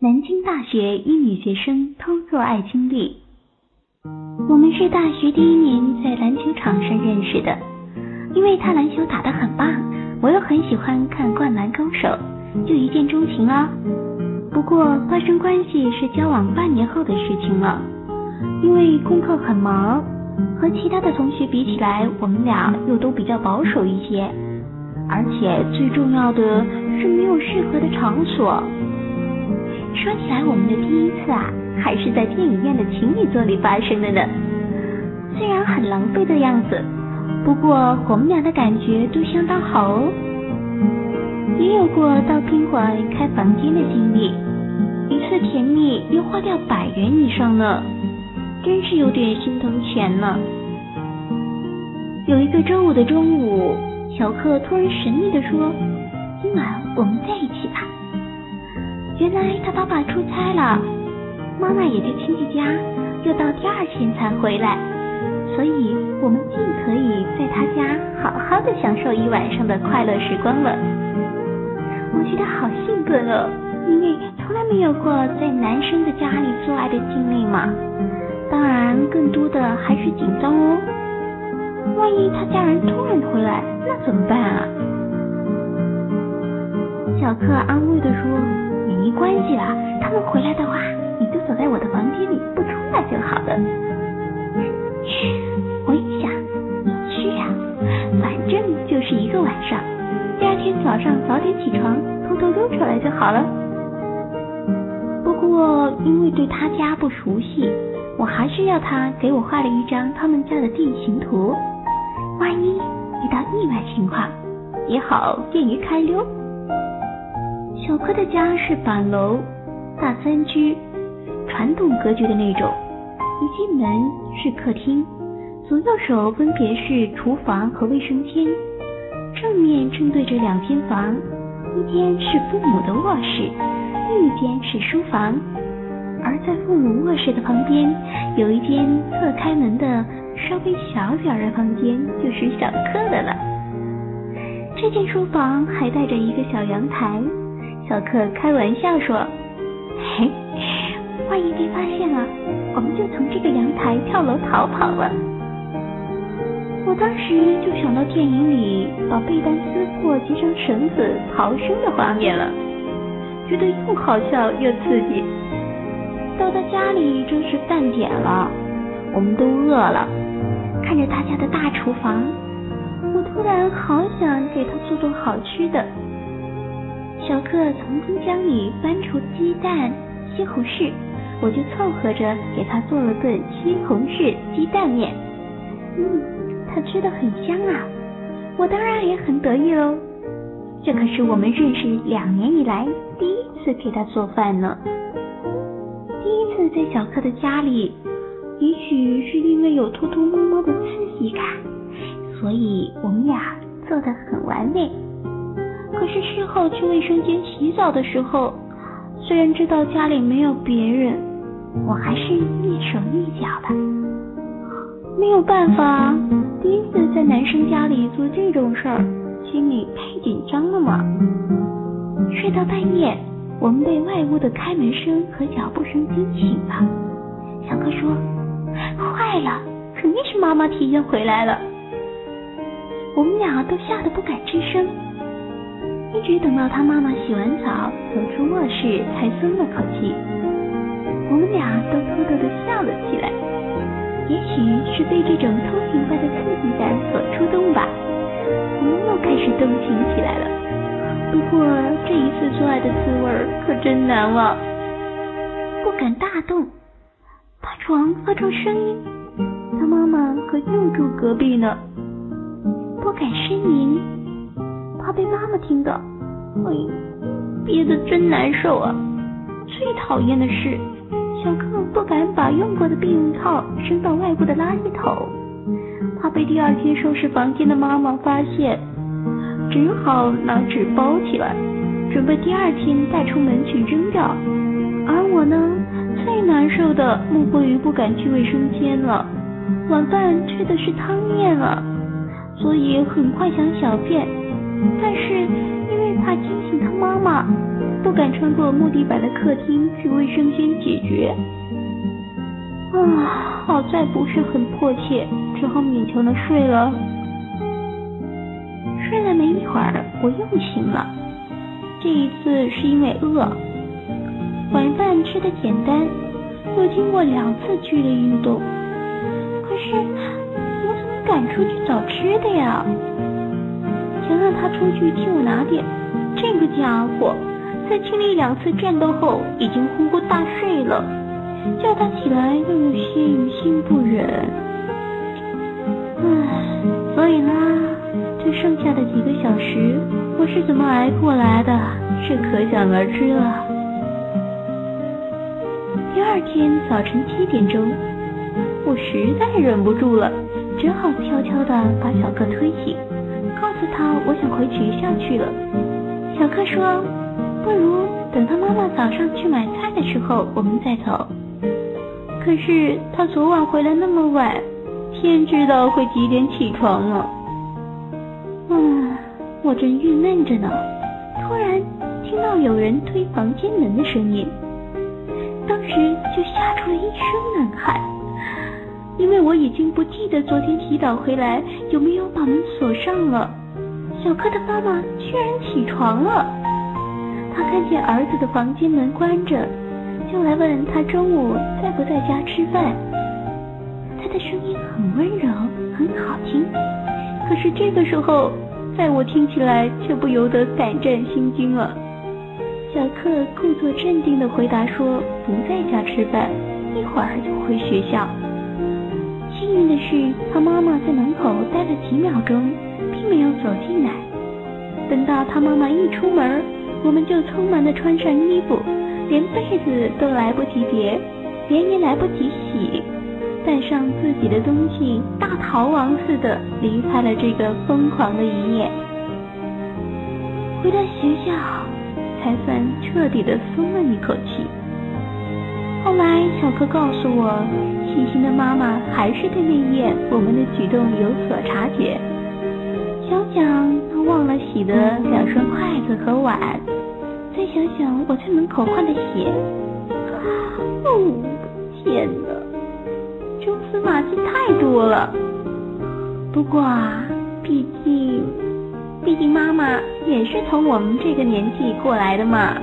南京大学一女学生偷做爱经历。我们是大学第一年在篮球场上认识的，因为他篮球打得很棒，我又很喜欢看灌篮高手，就一见钟情了。不过发生关系是交往半年后的事情了，因为功课很忙，和其他的同学比起来，我们俩又都比较保守一些，而且最重要的是没有适合的场所。说起来，我们的第一次啊，还是在电影院的情侣座里发生的呢。虽然很狼狈的样子，不过我们俩的感觉都相当好哦。也有过到宾馆开房间的经历，一次甜蜜又花掉百元以上呢，真是有点心疼钱呢。有一个周五的中午，小克突然神秘的说：“今晚我们在一起。”原来他爸爸出差了，妈妈也去亲戚家，要到第二天才回来，所以我们尽可以在他家好好的享受一晚上的快乐时光了。我觉得好兴奋哦，因为从来没有过在男生的家里做爱的经历嘛。当然，更多的还是紧张哦。万一他家人突然回来，那怎么办啊？小克安慰的说。没关系啦，他们回来的话，你就躲在我的房间里不出来就好了。我一想，是啊，反正就是一个晚上，第二天早上早点起床，偷偷溜出来就好了。不过因为对他家不熟悉，我还是要他给我画了一张他们家的地形图，万一遇到意外情况，也好便于开溜。小柯的家是板楼大三居，传统格局的那种。一进门是客厅，左右手分别是厨房和卫生间，正面正对着两间房，一间是父母的卧室，另一间是书房。而在父母卧室的旁边，有一间侧开门的稍微小点儿的房间，就是小柯的了。这间书房还带着一个小阳台。小克开玩笑说：“嘿，万一被发现了，我们就从这个阳台跳楼逃跑了。”我当时就想到电影里把被单撕破、结成绳子逃生的画面了，觉得又好笑又刺激。到他家里正是饭点了，我们都饿了，看着他家的大厨房，我突然好想给他做做好吃的。小克从冰箱里翻出鸡蛋、西红柿，我就凑合着给他做了顿西红柿鸡蛋面。嗯，他吃的很香啊，我当然也很得意喽。这可是我们认识两年以来第一次给他做饭呢。第一次在小克的家里，也许是因为有偷偷摸摸的刺激感，所以我们俩做的很完美。可是事后去卫生间洗澡的时候，虽然知道家里没有别人，我还是蹑手蹑脚的。没有办法，第一次在男生家里做这种事儿，心里太紧张了嘛。睡到半夜，我们被外屋的开门声和脚步声惊醒了。小哥说：“坏了，肯定是妈妈提前回来了。”我们俩都吓得不敢吱声。一直等到他妈妈洗完澡走出卧室，才松了口气。我们俩都偷偷的笑了起来。也许是被这种偷情般的刺激感所触动吧，我们又开始动情起来了。不过这一次做爱的滋味可真难忘，不敢大动，怕床发出声音。他妈妈可就住隔壁呢，不敢呻吟。怕被妈妈听到，哎，憋得真难受啊！最讨厌的是，小克不敢把用过的避孕套扔到外部的垃圾桶，怕被第二天收拾房间的妈妈发现，只好拿纸包起来，准备第二天带出门去扔掉。而我呢，最难受的莫过于不敢去卫生间了，晚饭吃的是汤面啊，所以很快想小便。但是因为怕惊醒他妈妈，不敢穿过木地板的客厅去卫生间解决。啊，好在不是很迫切，只好勉强的睡了。睡了没一会儿，我又醒了。这一次是因为饿，晚饭吃的简单，又经过两次剧烈运动。可是我怎么敢出去找吃的呀？想让他出去替我拿点。这个家伙在经历两次战斗后已经呼呼大睡了，叫他起来又有些于心不忍。唉，所以呢，这剩下的几个小时，我是怎么挨过来的，是可想而知了。第二天早晨七点钟，我实在忍不住了，只好悄悄地把小克推醒，告诉他我想回学校去了。小克说：“不如等他妈妈早上去买菜的时候，我们再走。”可是他昨晚回来那么晚，天知道会几点起床了。嗯，我正郁闷着呢，突然听到有人推房间门的声音，当时就吓出了一身冷汗，因为我已经不记得昨天洗澡回来有没有把门锁上了。小克的妈妈居然起床了，她看见儿子的房间门关着，就来问他中午在不在家吃饭。他的声音很温柔，很好听，可是这个时候，在我听起来却不由得胆战心惊了。小克故作镇定的回答说不在家吃饭，一会儿就回学校。幸运的是，他妈妈在门口待了几秒钟。并没有走进来。等到他妈妈一出门，我们就匆忙的穿上衣服，连被子都来不及叠，连也来不及洗，带上自己的东西，大逃亡似的离开了这个疯狂的一夜。回到学校，才算彻底的松了一口气。后来小柯告诉我，细心的妈妈还是对那夜我们的举动有所察觉。想想他忘了洗的两双筷子和碗，再想想我在门口换的鞋，哦，天哪，蛛丝马迹太多了。不过啊，毕竟，毕竟妈妈也是从我们这个年纪过来的嘛。